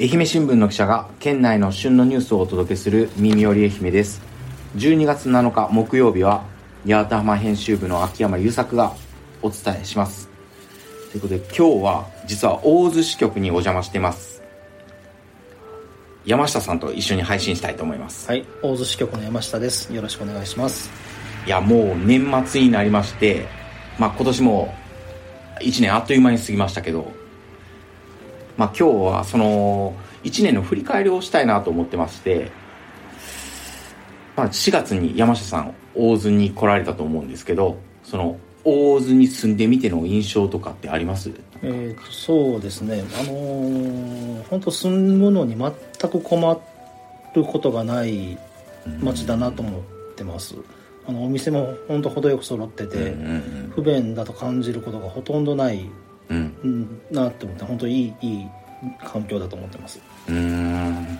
愛媛新聞の記者が県内の旬のニュースをお届けする耳より愛媛です。12月7日木曜日は八幡浜編集部の秋山優作がお伝えします。ということで今日は実は大洲支局にお邪魔してます。山下さんと一緒に配信したいと思います。はい大洲支局の山下です。よろしくお願いします。いやもう年末になりましてまあ今年も1年あっという間に過ぎましたけどまあ今日はその1年の振り返りをしたいなと思ってまして、まあ、4月に山下さん大津に来られたと思うんですけどその大津に住んでみての印象とかってあります？えーとそうですね。あのー本当住むのに全く困ることがない街だなと思ってます、あのお店も本当程よく揃ってて、不便だと感じることがほとんどない、うん。うん、なって思って本当にいいいい環境だと思ってます。うーん。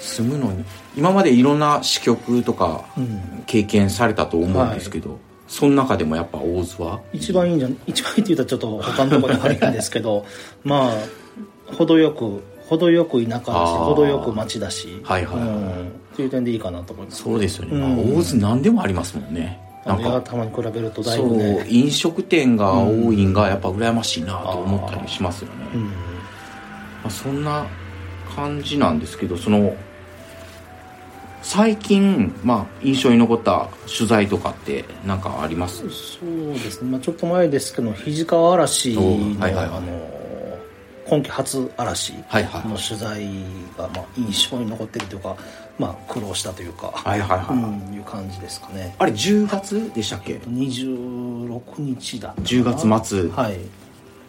住むのに今までいろんな支局とかうん。経験されたと思うんですけど、その中でもやっぱ大津は？一番いいんじゃ一番いいって言ったらちょっと他のところで悪いんですけど まあ程よく程よく田舎だし程よく町だし、はいはいはい。うん。っていう点でいいかなと思います。そうですよね、うん。まあ、大津何でもありますもんね八なんか幡浜に比べるとだいそうぶね飲食店が多いんがやっぱ羨ましいなと思ったりしますよね、うん。まあ、そんな感じなんですけどその最近、まあ、印象に残った取材とかって何かあります？そうですね、まあ、ちょっと前ですけど肘川嵐の,、おはいはいはい。あの今季初嵐の取材がまあ印象に残ってるというか、まあ、苦労したというか、はいはいはい、うん、いう感じですかね。あれ10月でしたっけ？26日だったかな。10月末。はい。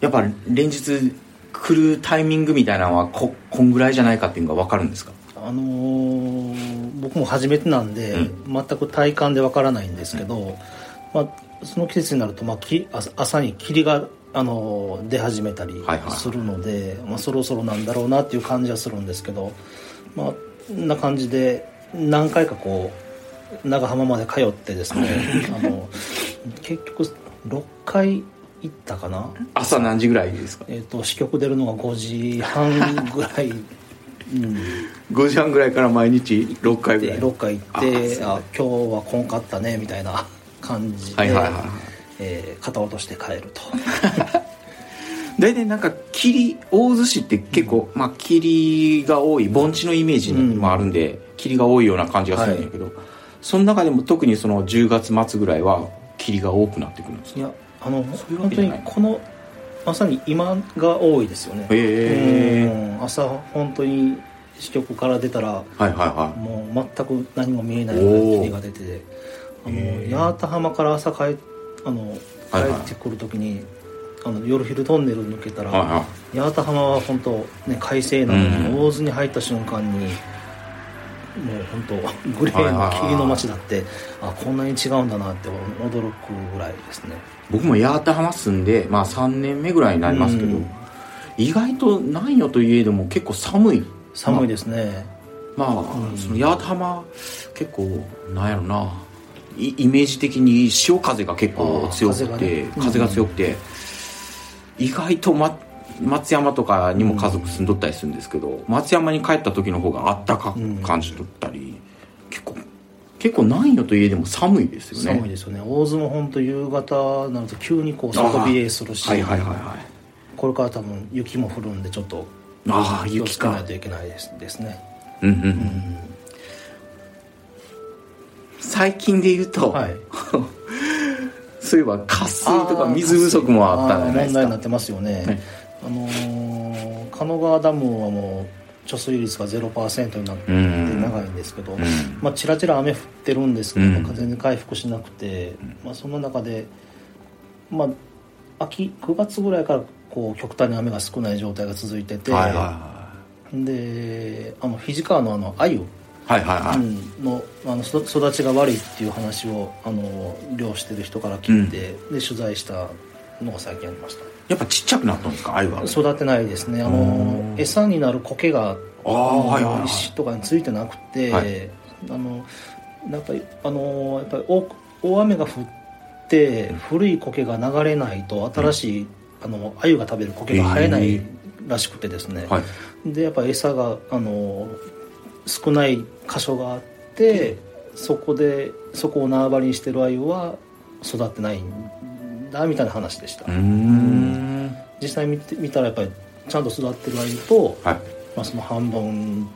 やっぱ連日来るタイミングみたいなのはここんぐらいじゃないかっていうのが分かるんですか？あのー僕も初めてなんで、う全く体感でわからないんですけど、まあ、その季節になると、まあ、き朝朝に霧が、あのー出始めたりはいはい。するので、まあ、そろそろなんだろうなっていう感じはするんですけど、まあ、な感じで何回かこう長浜まで通ってですね あの結局6回行ったかな？朝何時ぐらいですか？えー、と支局出るのが5時半ぐらい、うん、5時半ぐらいから毎日6回ぐらい？で6回行ってああ今日はこんかったねみたいな感じで、はいはいはいえー肩落として帰ると 大体なんか霧大洲市って結構、まあ霧が多い盆地のイメージもあるんで、霧が多いような感じがするんだけど、その中でも特にその10月末ぐらいは霧が多くなってくるんですいやあの本当にこのまさに今が多いですよね。へうん。朝本当に支局から出たらはいはいはもう全く何も見えないような霧が出ててあの八幡浜から朝帰あの帰はいはい。ってくる時に、あの夜昼トンネル抜けたら、いはいはい。八幡浜は本当ね快晴なのに、うん。大津に入った瞬間にもう本当グレーの霧の街だってあこんなに違うんだなって驚くぐらいですね。僕も八幡浜住んで、まあ、3年目ぐらいになりますけど、うん。意外となんよといえども結構寒い。寒いですね、まあ、うん。その八幡浜結構なんやろな。いイメージ的に潮風が結構強くて風がね。風が強くて、意外と、ま、松山とかにも家族住んどったりするんですけど、松山に帰った時の方があったかく感じとったり、結構結構なんよといえでも寒いですよね。寒いですよね。大津も本当夕方になると急にこう外冷えするし、はいはいはいはい。これから多分雪も降るんでちょっとああ気を雪かつけないといけないですですね。うんうんうん。うん。最近で言うと、はい そういえば渇水とか水不足もあったんじゃないですか。問題になってますよね、はいあのー加野川ダムはもう貯水率が0%になってうん。長いんですけど、うん。まあ、ちらちら雨降ってるんですけど、うん。全然回復しなくて、まあ、その中で、まあ、秋9月ぐらいからこう極端に雨が少ない状態が続いてて、はいはであの肘川のあの鮎いはいはいはい。のあのそ育ちが悪いっていう話をあの漁してる人から聞いて、で取材したのが最近ありました。やっぱちっちゃくなったんですか？鮎は。育てないですね。あの餌になる苔があーはいはいはい。石とかについてなくて、はい。あのやっぱりあのやっぱり大大雨が降って古い苔が流れないと新しい、あの鮎が食べる苔が生えないらしくてですね、はい。でやっぱ餌があの少ない箇所があってそこでそこを縄張りにしてる鮎は育ってないんだみたいな話でした、実際見て見たらやっぱりちゃんと育ってる鮎と、はい。まあ、その半分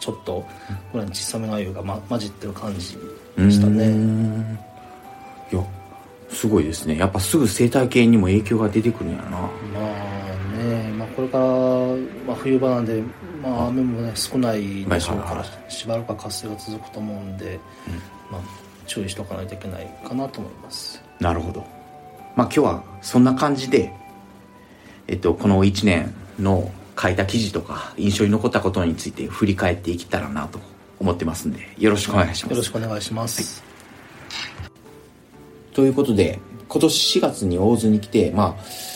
ちょっとぐらいの小さめの鮎が、ま、混じってる感じでしたね。ん。いやすごいですね。やっぱすぐ生態系にも影響が出てくるんやな。まあね、まあ、これから、まあ、冬場なんで、まあ、雨もね少ないでしょうからはいはいはしばらくは活性が続くと思うんで、まあ、注意しておかないといけないかなと思います。なるほど。まあ今日はそんな感じでえっとこの1年の書いた記事とか印象に残ったことについて振り返っていけたらなと思ってますんでよろしくお願いします。よろしくお願いします、ということで今年4月に大洲に来てまあ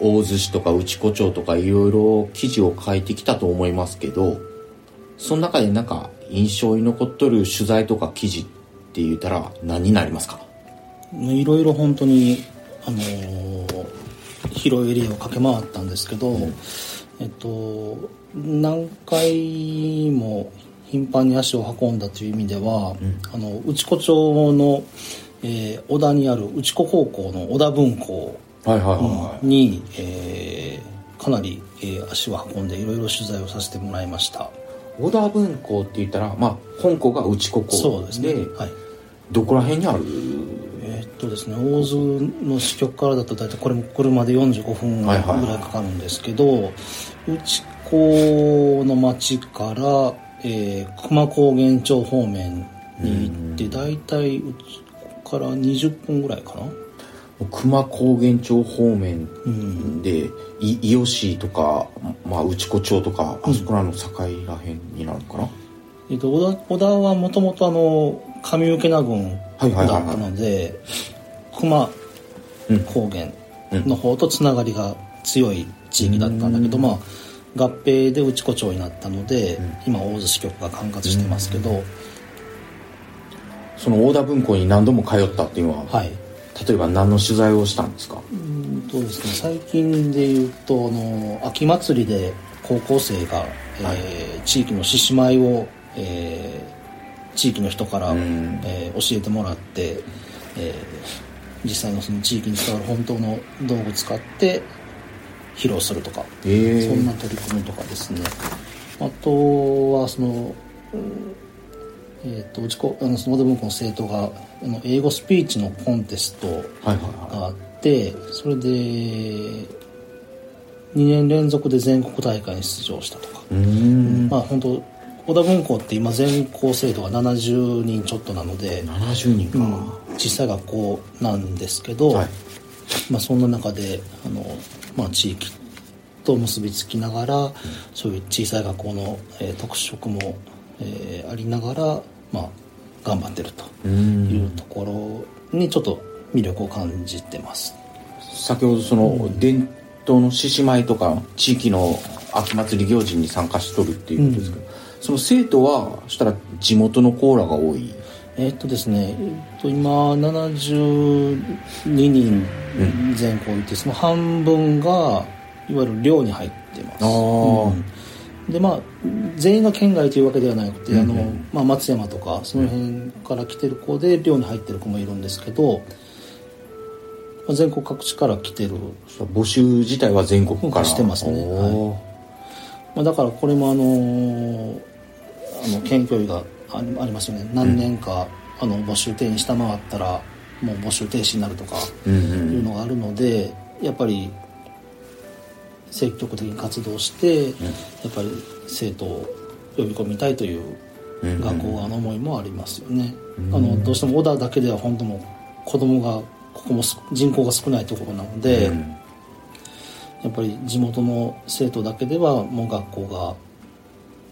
大洲市とか内子町とかいろいろ記事を書いてきたと思いますけどその中でなんか印象に残っとる取材とか記事って言ったら何になりますか？いろいろ本当に、あのー広いエリアを駆け回ったんですけど、えっと何回も頻繁に足を運んだという意味では、あの内子町の、えー小田にある内子高校の小田分校に、えーかなり、えー足を運んでいろいろ取材をさせてもらいました。小田文庫って言ったらまあ本校が内子校そうですね。ではい。どこら辺にある？えーっとですね大津の支局からだと大体これも車で45分ぐらいかかるんですけど、内子の町から、えー、熊高原町方面に行って大体うちから20分ぐらいかな？熊高原町方面うん。で、い伊予市とか、まあ、内子町とかあそこらの境ら辺になるのかな、えっと、小田小田はもともとあの上請名郡はいはいはいはい。だったので熊うん。高原の方とつながりが強い地域だったんだけど、まあ合併で内子町になったので、今大洲支局が管轄してますけど、その大田文庫に何度も通ったっていうのは、はい例えば何の取材をしたんですか？うんとですね最近で言うとあの秋祭りで高校生が、えー地域の獅子舞を、えー地域の人から、うん。えー教えてもらって、えー実際のその地域に伝わる本当の道具を使って披露するとか、ええそんな取り組みとかですね。あとはその、うんえー、とうちこあのその文庫の生徒があの英語スピーチのコンテストはいはいはがあってそれで2年連続で全国大会に出場したとか、まあ本当小田文庫って今全校生徒が70人ちょっとなので、70人か、うん。小さい学校なんですけど、はい。まあ、そんな中であの、まあ、地域と結びつきながら、そういう小さい学校の、えー特色も、えーありながら、まあ、頑張ってるというんところにちょっと魅力を感じてます。先ほどその伝統の獅子舞とか地域の秋祭り行事に参加しとるっていうことですけど、その生徒はしたら地元のコーラが多い？えーっとですね、えーっと今72人全校いて、その半分がいわゆる寮に入ってます。あー。うんでまあ全員が県外というわけではなくて、あのまあ、松山とかその辺から来てる子で寮に入ってる子もいるんですけど、まあ全国各地から来てる、募集自体は全国から。してますね。おー。まあ、だからこれもあのーあの県教委がありますよね。何年か、あの募集定員下回ったらもう募集停止になるとかいうん。のがあるのでやっぱり積極的に活動して、やっぱり生徒を呼び込みたいといううん。うん学校側の思いもありますよね、あのどうしても小田だけでは本当もう子供がここもす人口が少ないところなので、うん。やっぱり地元の生徒だけではもう学校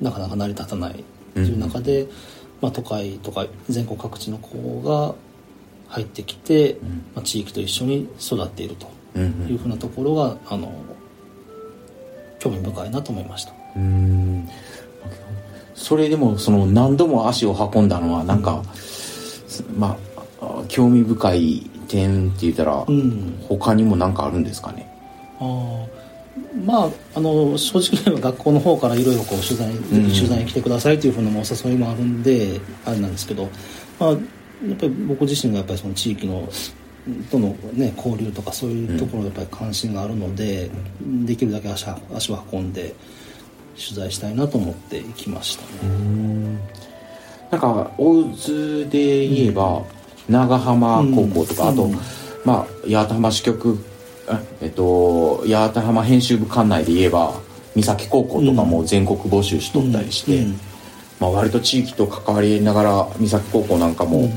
がなかなか成り立たないという中で、まあ、都会とか全国各地の子が入ってきて、まあ、地域と一緒に育っているとうんうん。いうふうなところがあの興味深いなと思いました。うーん。それでもその何度も足を運んだのはなんか、まあ興味深い点って言ったら、うん。他にも何かあるんですかね？あーまあ、あの正直言えば学校の方からいろいろこう取材、取材に来てくださいというふうなお誘いもあるんであれなんですけど、まあ、やっぱり僕自身がやっぱりその地域のとの、ね、交流とかそういうところやっぱり関心があるので、できるだけ足足を運ん。で取材したいなと思って行きましたね。なん。か大津で言えば、長浜高校とか、あと、まあ八幡浜支局えっと八幡浜編集部管内で言えば三崎高校とかも全国募集しとったりして、まあ、割と地域と関わりながら三崎高校なん。かも、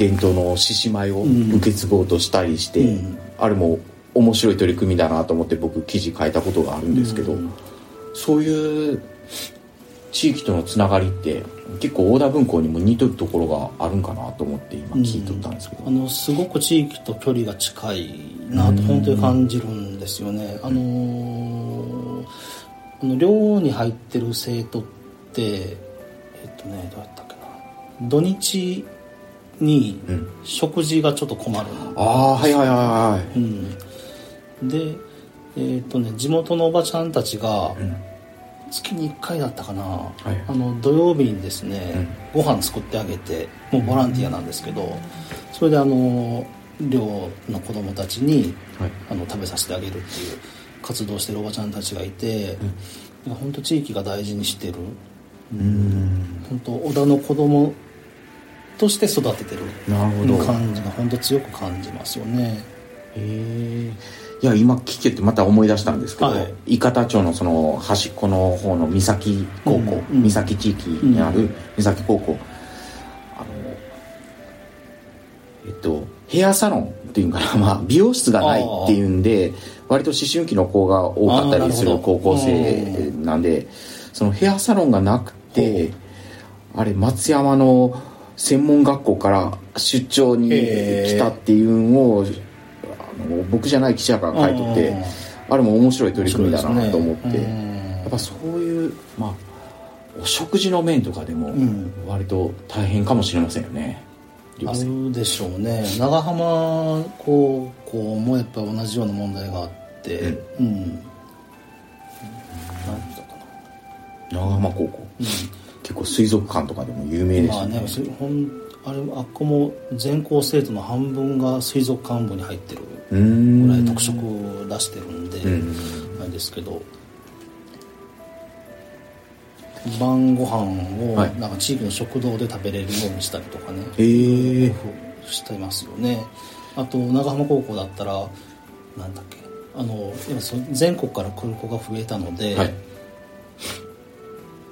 伝統の獅子舞を受け継ごうとしたりして、あれも面白い取り組みだなと思って僕記事書いたことがあるんですけど、そういう地域とのつながりって結構大田文庫にも似とるところがあるんかなと思って今聞いとったんですけど、あのすごく地域と距離が近いなと本当に感じるんですよね。あのーあの寮に入ってる生徒ってえっとねどうやったっけな。土日にうん。食事がちょっと困る、ああはいはいはいはい。うん、でえっとね地元のおばちゃんたちが月に1回だったかな、い。あの土曜日にですね、ご飯作ってあげてもうボランティアなんですけどそれであの寮の子供たちにはい。あの食べさせてあげるっていう活動してるおばちゃんたちがいて、本当地域が大事にしてる。うん。本当小田の子供として育ててるなるほど。感じが本当強く感じますよね。へえいや今聞けてまた思い出したんですけど、はい。伊方町のその端っこの方の三崎高校、うん。うん。三崎地域にある三崎高校、あのえっとヘアサロンっていうんかな、まあ、美容室がないっていうんで割と思春期の子が多かったりする高校生なんでそのヘアサロンがなくてあれ松山の専門学校から出張に来たっていうのをあの僕じゃない記者が書いとってあれも面白い取り組みだなと思って、ね。やっぱそういうまあお食事の面とかでもん。割と大変かもしれませんよね、あ寮生るでしょうね。長浜高校もやっぱ同じような問題があってうん、なんだったか長浜高校、結構水族館とかでも有名でなまあすよね。ねそれほんあれあっこも全校生徒の半分が水族館部に入ってるぐらい特色を出してるんで、うんなんですけど晩ご飯をはい。なんか地域の食堂で食べれるようにしたりとかね、へえしてますよね。あと長浜高校だったらなんだっけあの今そ全国から来る子が増えたので、はい。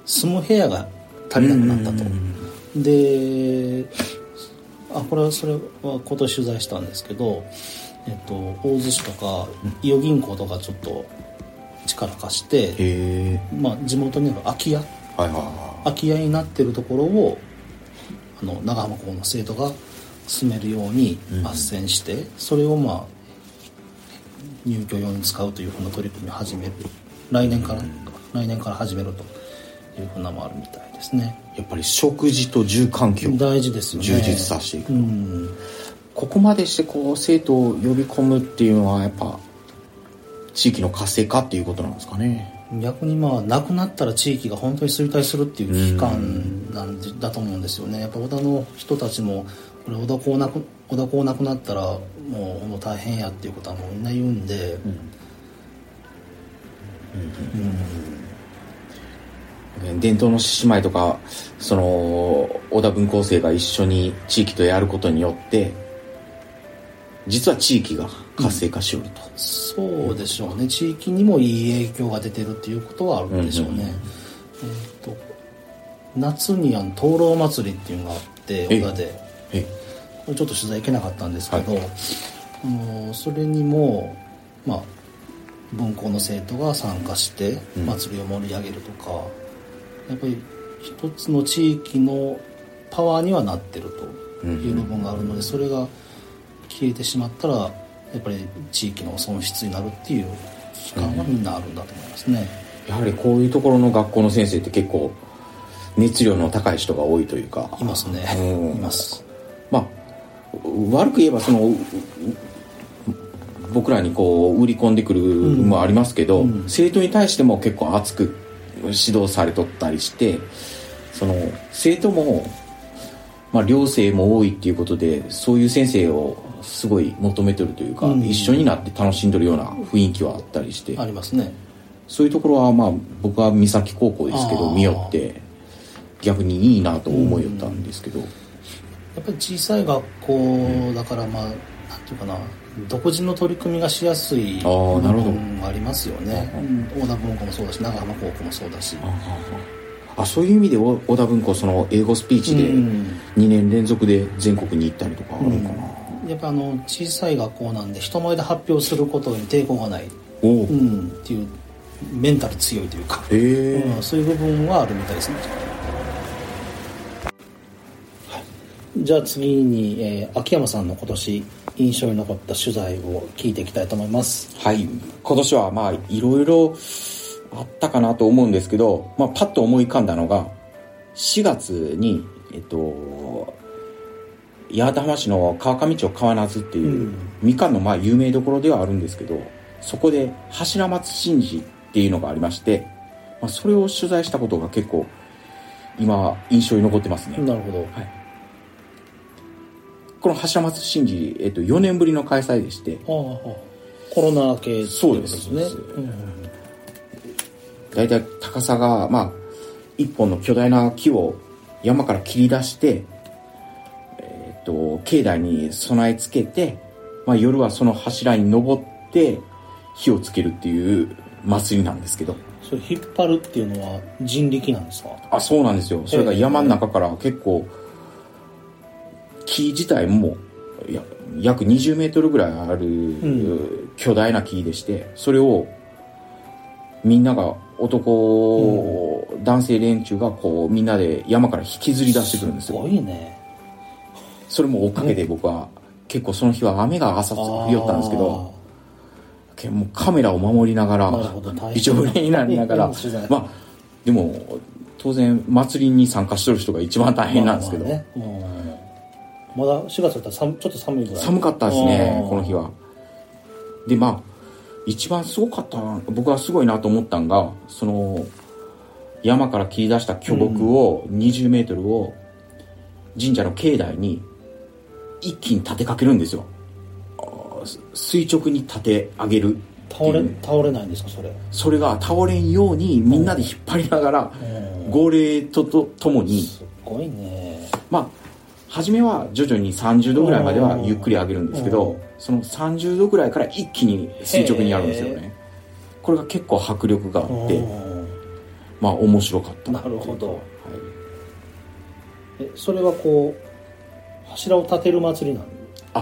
住む部屋が足りなくなったと。であこれはそれは今年取材したんですけど、えっと、大洲市とか伊予銀行とかちょっと力貸して、まあ、地元にある空き家。はいはいは空き家になってるところをあの長浜校の生徒が住めるように斡旋して、それをまあ入居用に使うというふうな取り組みを始める。来年から、来年から始めるというふうなのもあるみたいですね。いやっぱり食事と住環境。大事ですよね。充実させていくうん。ここまでしてこう生徒を呼び込むっていうのはやっぱ地域の活性化っていうことなんですかね。逆にまあ亡くなったら地域が本当に衰退するっていう危機感なんでだと思うんですよね。やっぱ小田の人たちもこれ小田港なく小田港なくなったらもう本当大変やっていうことはもうみんな言うんで、伝統の獅子舞とかその小田文校生が一緒に地域とやることによって実は地域が活性化しよると、そうでしょうね。地域にもいい影響が出てるっていうことはあるんでしょうね、えーと夏にあの灯籠祭りっていうのがあってえ小田で。えこれちょっと取材行けなかったんですけど、あのそれにもまあ文校の生徒が参加してうん。祭りを盛り上げるとか、やっぱり一つの地域のパワーにはなってるという部分があるので、それが消えてしまったらやっぱり地域の損失になるっていう危機感はみんなあるんだと思いますね。やはりこういうところの学校の先生って結構熱量の高い人が多いというか。いますね、うん。います。まあ悪く言えばそのう僕らにこう売り込んでくるのもありますけど、うん。生徒に対しても結構熱く指導されとったりしてその生徒も、まあ、寮生も多いっていうことでそういう先生をすごい求めてるというか、うん。一緒になって楽しんでるような雰囲気はあったりして、ありますね。そういうところはまあ僕は三崎高校ですけど見よって逆にいいなと思いよったんですけど、やっぱり小さい学校だからまあなんていうかな独自の取り組みがしやすいあーなるほど。部分もありますよね。うん。大田文庫もそうだし長浜高校もそうだし。あそういう意味でお小田文庫その英語スピーチでうん。2年連続で全国に行ったりとかあるかな、やっぱあの小さい学校なんで人前で発表することに抵抗がない、おう。ん、っていうメンタル強いというか、えうん、そういう部分はあるみたいですね、じゃあ次に、えー秋山さんの今年印象に残った取材を聞いていきたいと思います。はい。今年はまあいろいろあったかなと思うんですけど、まあ、パッと思い浮かんだのが4月にえっと八幡浜市の川上町川夏っていう、うん。みかんのまあ有名どころではあるんですけどそこで柱松神事っていうのがありまして、まあ、それを取材したことが結構今印象に残ってますね、なるほどこの柱松神事、えっと、4年ぶりの開催でしてああ。コロナ明けっていうですね。そうです。大体高さがまあ一本の巨大な木を山から切り出して、えっと境内に備え付けて、まあ、夜はその柱に登って火をつけるっていう祭りなんですけど。それ引っ張るっていうのは人力なんですか？あそうなんですよ。それが山の中から結構木自体も約20メートルぐらいある、ん。巨大な木でしてそれをみんなが男、男性連中がこうみんなで山から引きずり出してくるんですすよごいね。それもおかげで僕は結構その日は雨が朝降りよったんですけどけもうカメラを守りながらなるほど大変。一応例になりながらまあでも当然祭りに参加してる人が一番大変なんですけど、まあまあね。うんまだ4月だったら寒ちょっと寒いぐらい。寒かったですねこの日は。でまあ一番すごかったな僕はすごいなと思ったんがその山から切り出した巨木を20メートルを神社の境内に一気に立てかけるんですよ。垂直に立て上げる倒れ倒れないんですかそれ。それが倒れんようにみんなで引っ張りながらうん。号令ととともに。すごいね。まあ初めは徐々に30度ぐらいまではゆっくり上げるんですけうん。どその30度ぐらいから一気に垂直にやるんですよね。これが結構迫力があってうんまあ面白かったなるほど。はい。えそれはこう柱を立てる祭りなんあ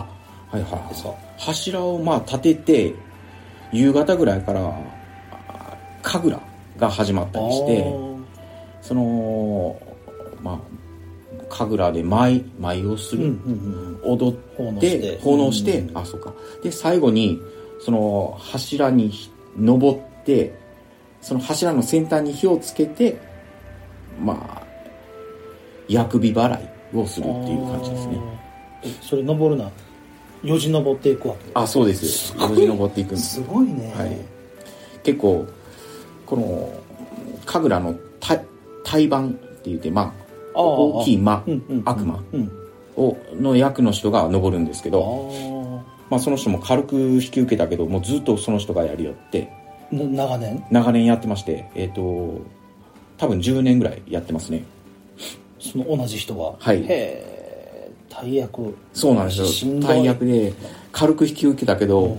はいはいですか？柱をまあ立てて夕方ぐらいからあ神楽が始まったりしてそのまあ神楽で舞舞をすうんうる、ん。踊奉納ってして。奉納して、うん。あそうか。で最後にその柱に登ってその柱の先端に火をつけてまあ薬火払いをするっていう感じですね。それ登るなよじ登っていくわけ？あそうです。よじ登っていくんです。すごいね、はい。結構この神楽の対対盤って言ってまあ大きい魔悪魔。うん。をの役の人が登るんですけあどーまあ、その人も軽く引き受けたけどもうずっとその人がやりよって。な長年？長年やってましてえっ、と多分10年ぐらいやってますね。その同じ人が？はい。へえ大役。そうなんですよ。大役で軽く引き受けたけど、うん。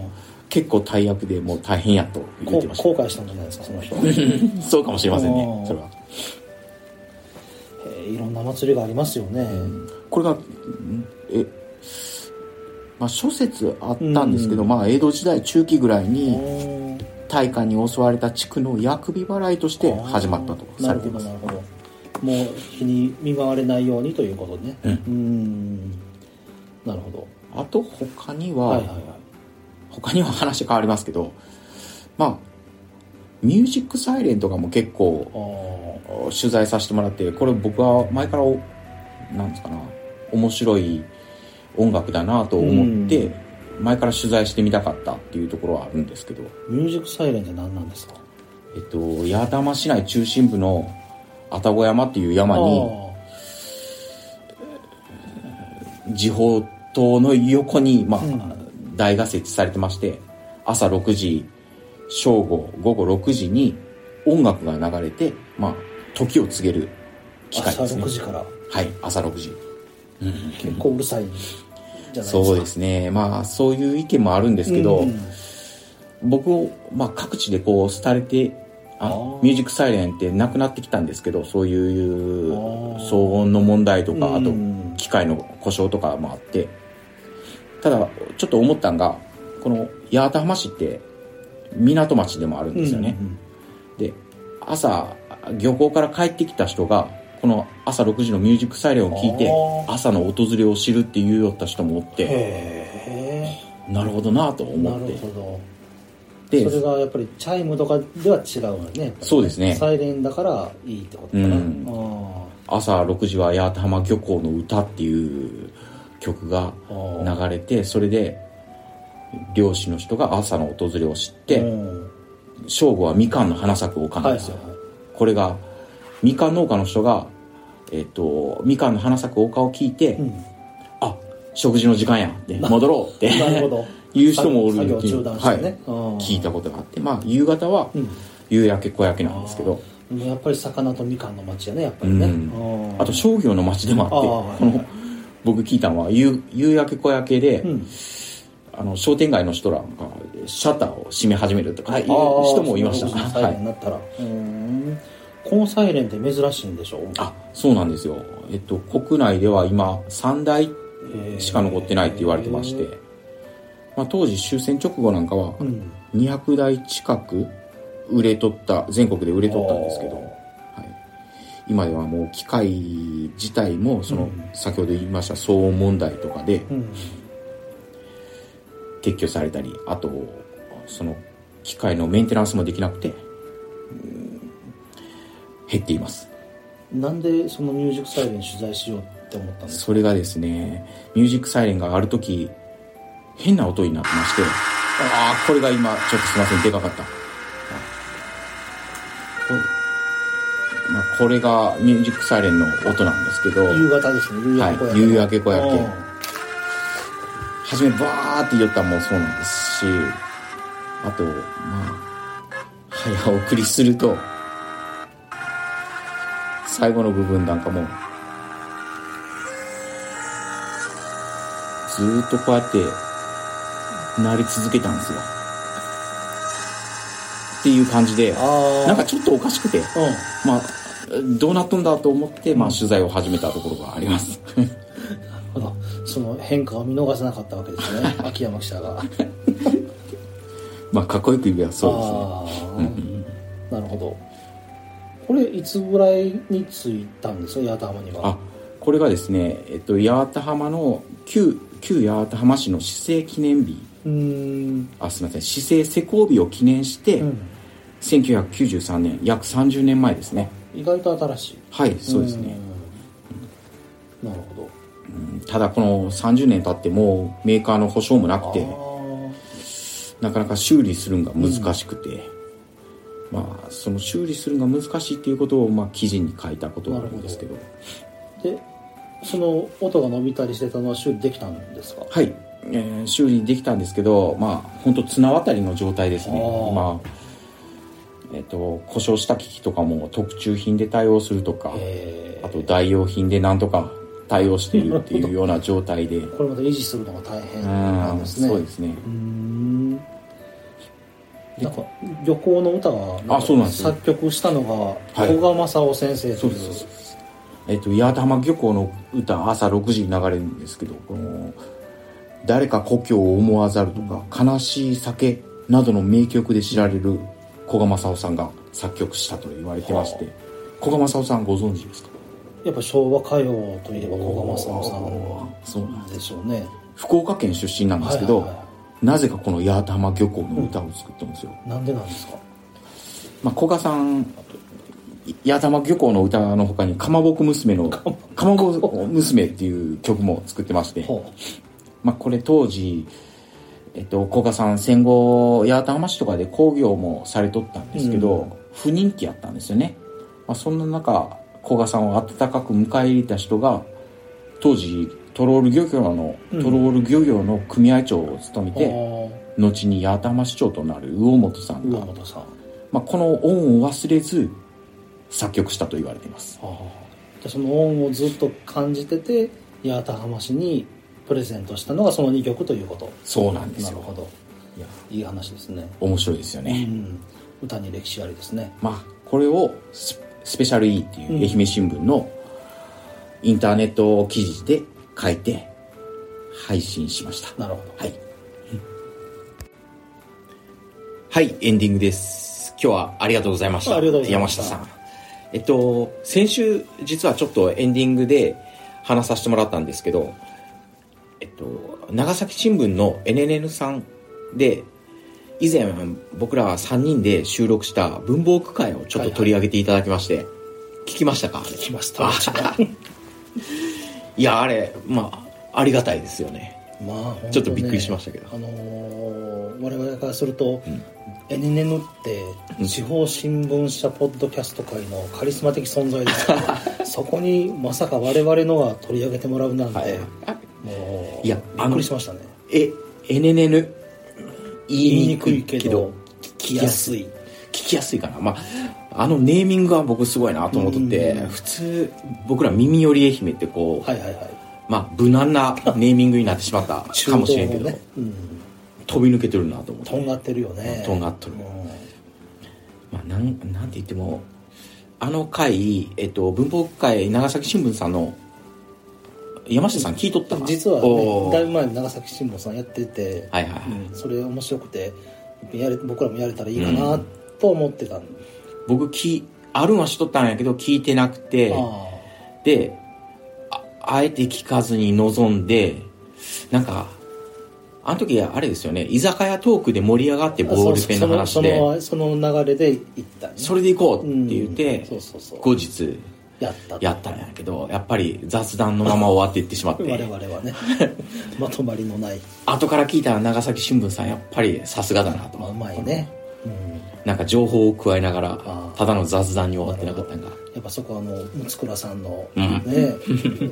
結構大役でもう大変やと言こってまし後悔したんじゃないですかその人。そうかもしれませんねそれはえいろんな祭りがありますよね、これがん？えまあ諸説あったんですけど、まあ江戸時代中期ぐらいにうん大火に襲われた地区の薬火払いとして始まったとされています。どなるほど。もう日に見舞われないようにということね。うん。ん。なるほど。あと他には、はいはいはい。他には話変わりますけどまあミュージックサイレンとかも結構あ取材させてもらってこれ僕は前からおなんですかな面白い音楽だなと思って、前から取材してみたかったっていうところはあるんですけど。ミュージックサイレンって何なんですか？えっと八幡浜市内中心部の愛宕山っていう山に時報塔の横に、まあうん。台が設置されてまして朝6時正午午後6時に音楽が流れて、まあ、時を告げる機械朝ですね。6時から。はい朝6時。結構うるさいじゃないですか。そうですね。まあそういう意見もあるんですけど、うん。僕を、まあ、各地でこう廃れてあミュージックサイレンってなくなってきたんですけどそういう騒音の問題とかあとうん機械の故障とかもあって。ただちょっと思ったんがこの八幡浜市って港町でもあるんですよね、で朝漁港から帰ってきた人がこの朝6時のミュージックサイレンを聞いて朝の訪れを知るっていうよった人もおっへてえなるほどなとな思って。でそれがやっぱりチャイムとかでは違うのね。そうですね。サイレンだからいいってことかな、うん。あ朝6時は八幡浜漁港の歌っていう曲がー流れてそれで漁師の人が朝の訪れを知ってうん。正午はみかんの花咲く丘なんですよ、はいはいはい。これがみかん農家の人が、えっとみかんの花咲く丘を聞いて、うん。あ食事の時間やって戻ろうってなるほど。いう人もおる作業時中断してね、はい、うん。聞いたことがあってまあ夕方はうん。夕焼け小焼けなんですけど、やっぱり魚とみかんの町やねやっぱりね、あと商業の街でもあってこの僕聞いたのは夕夕焼け小焼けで、うんあの商店街の人らがシャッターを閉め始めるとかいうあー人もいました。サイレンになったら、うん。このサイレンって珍しいんでしょ？あそうなんですよ、えっと、国内では今3台しか残ってないって言われてまして、まあ、当時終戦直後なんかはうん。200台近く売れとった全国で売れとったんですけど、はい、今ではもう機械自体もその、うん。先ほど言いました騒音問題とかでうん撤去されたりあとその機械のメンテナンスもできなくて、うん減っています。なんでそのミュージックサイレン取材しようって思ったんですか？それがですねミュージックサイレンがある時変な音になってましてああこれが今ちょっとすいませんでかかった。これ,、まあ、これがミュージックサイレンの音なんですけど夕方ですね。夕焼け小焼けの、はい夕焼け小焼けうん初めバーって言ったのもそうなんですしあとまあ早送りすると最後の部分なんかもずーっとこうやって鳴り続けたんですよ。っていう感じでなんかちょっとおかしくてうん。まあどうなったんだと思って、まあ、取材を始めたところがありますその変化を見逃せなかったわけですね。秋山記者が。まあかっこよく言えばそうですねあー。なるほど。これいつぐらいに着いたんです？か八幡浜には。あこれがですね、えっと、八幡浜の旧旧八幡浜市の市政記念日。あすみません。市政施行日を記念して、うん。1993年約30年前ですね。意外と新しい。はいそうですね、うん。なるほど。うんただこの30年経ってもうメーカーの保証もなくてあなかなか修理するのが難しくて、まあその修理するのが難しいっていうことを、まあ、記事に書いたことがあるんですけど。ーでその音が伸びたりしてたのは修理できたんですか？はい、えー修理できたんですけどまあ本当綱渡りの状態ですね。まあえっ、と故障した機器とかも特注品で対応するとかえあと代用品でなんとか対応しているっていうような状態で。これまた維持するのが大変うん。なんですね。そうですね。なんか漁港の歌はあそうなんですよ。作曲したのがはい。古賀正夫先生という。うそそうそうえっ、と八幡浜漁港の歌朝6時に流れるんですけどこの「誰か故郷を思わざる」とか「悲しい酒」などの名曲で知られる古賀正夫さんが作曲したと言われてまして古賀正夫さんご存知ですか？やっぱ昭和歌謡といえば古賀正夫さそうなんでしょうね。福岡県出身なんですけど、なぜかこの八幡浜漁港の歌を作ってるんですよ、いなんでなんですか？まあ、古賀さん八幡浜漁港の歌の他に「かまぼこ娘の」「かまぼこ。娘」っていう曲も作ってまして、ほまあ、これ当時えっと古賀さん戦後八幡浜市とかで工業もされとったんですけど、うん。不人気やったんですよね、まあ、そんな中古賀さんを温かく迎え入れた人が当時トロール漁業の、うん。トロール漁業の組合長を務めて、あ後に八幡浜市長となる魚本さんーが上本さん。まあ、この恩を忘れず作曲したと言われています。その恩をずっと感じてて八幡浜市にプレゼントしたのがその2曲ということ。そうなんですよ。なるほど。いや。いい話ですね。面白いですようね、ん。歌に歴史ありですね。まあこれをススペシャル E っていう愛媛新聞のインターネット記事で書いて配信しました。なるほど。はい。はいエンディングです。今日はありがとうございました。ありがとうございました。山下さん。えっと先週実はちょっとエンディングで話させてもらったんですけどえっと長崎新聞の NNN さんで以前僕ら3人で収録した文房具会をちょっと取り上げていただきまして、聞きましたか？あれ来ましたあ いやあれまあありがたいですよね。まあねちょっとびっくりしましたけど。あのー我々からすると、NNN って地方新聞社ポッドキャスト界のカリスマ的存在です。か らそこにまさか我々のが取り上げてもらうなんて、はいもういやびっくりしましたね。え NNN 言言いいにくいにくいけど聞きやすい。聞きやすいかな。まああのネーミングは僕すごいなと思ってて、うん。普通僕ら耳寄り愛媛ってこう、はいはいはい。まあ無難なネーミングになってしまった かもしれんけど、中東のね、飛び抜けてるなと思っうん、て。とんがってるよね。とんがっとる。うん。まあ、なんなんて言ってもあの回、えっと、文房具会長崎新聞さんの山下さん聞いとった実は、ね、だいぶ前に長崎新聞さんやってて、はいはいはい、うん、それ面白くてやれ僕らもやれたらいいかなと思ってたん。で、僕きあるんはしとったんやけど聞いてなくてあでああえて聞かずに臨んでなんかあの時あれですよね居酒屋トークで盛り上がってあボールペンの話そでのそのその流れで行ったんね。それで行こうって言って、うんそうそうそう。後日やったやったんやけどやっぱり雑談のまま終わっていってしまって。我々はね。まとまりのない、後から聞いたら長崎新聞さんやっぱりさすがだなと。まあ、うまいね、うん、なんか情報を加えながらただの雑談に終わってなかったんがやっぱそこはあの六倉さんのうん。ね、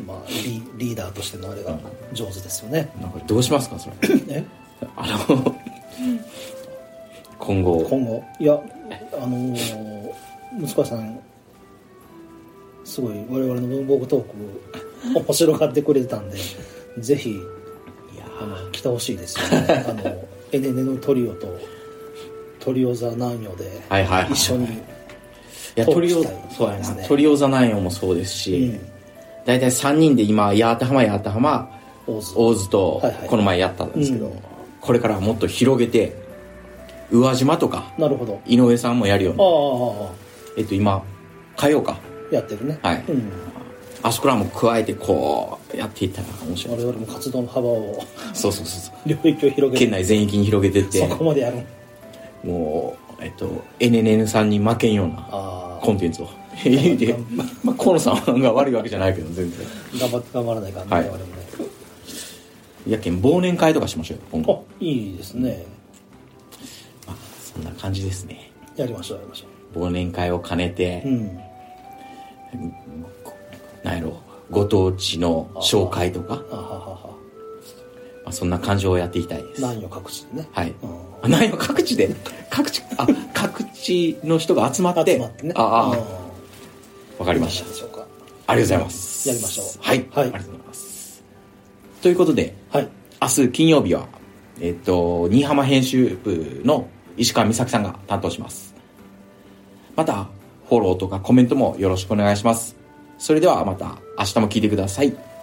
まあ、リリーダーとしてのあれが上手ですよね、なんかどうしますかそれ。ねあの今後。今後？いやあのー息子さんすごい我々の文房具トーク面白がってくれてたんでぜひいやあの来てほしいですよね。あのエネネのトリオとトリオザ南洋ではいはいはい一緒にいやトリオそうやな、トリオザナインもそうですし、うん。大体3人で今八幡浜八幡浜大津。とはいはいこの前やったんですけど、うん。これからはもっと広げて宇和島とかなるほど。井上さんもやるようあにあえっと今火曜かやってるね。はい。うん、あそこらも加えてこうやっていったら面白い。我々も活動の幅を。そうそうそうそう。領域を広げて。県内全域に広げてって。そこまでやるもうえっと NNN さんに負けんようなコンテンツを。言うて、まあ、河野さんが悪いわけじゃないけど全然。頑張って頑張らないからね、はい。我々もねやけん忘年会とかしましょうよ今後。あいいですね。まあそんな感じですね。やりましょうやりましょ忘年会を兼ねて、ううんなんやろご当地の紹介とか。まあ、そんな感情をやっていきたいです。南予各地でね、はい。うん。あなんや各地で？各地あ各地の人が集まって？集まってね。ああうん。わかりました。いいんでしょうか。ありがとうございます。やりましょう。はい、はい。ありがとうございます。ということではい。明日金曜日はえっと新居浜編集部の石川美咲さんが担当します。またフォローとかコメントもよろしくお願いします。それではまた明日も聞いてください。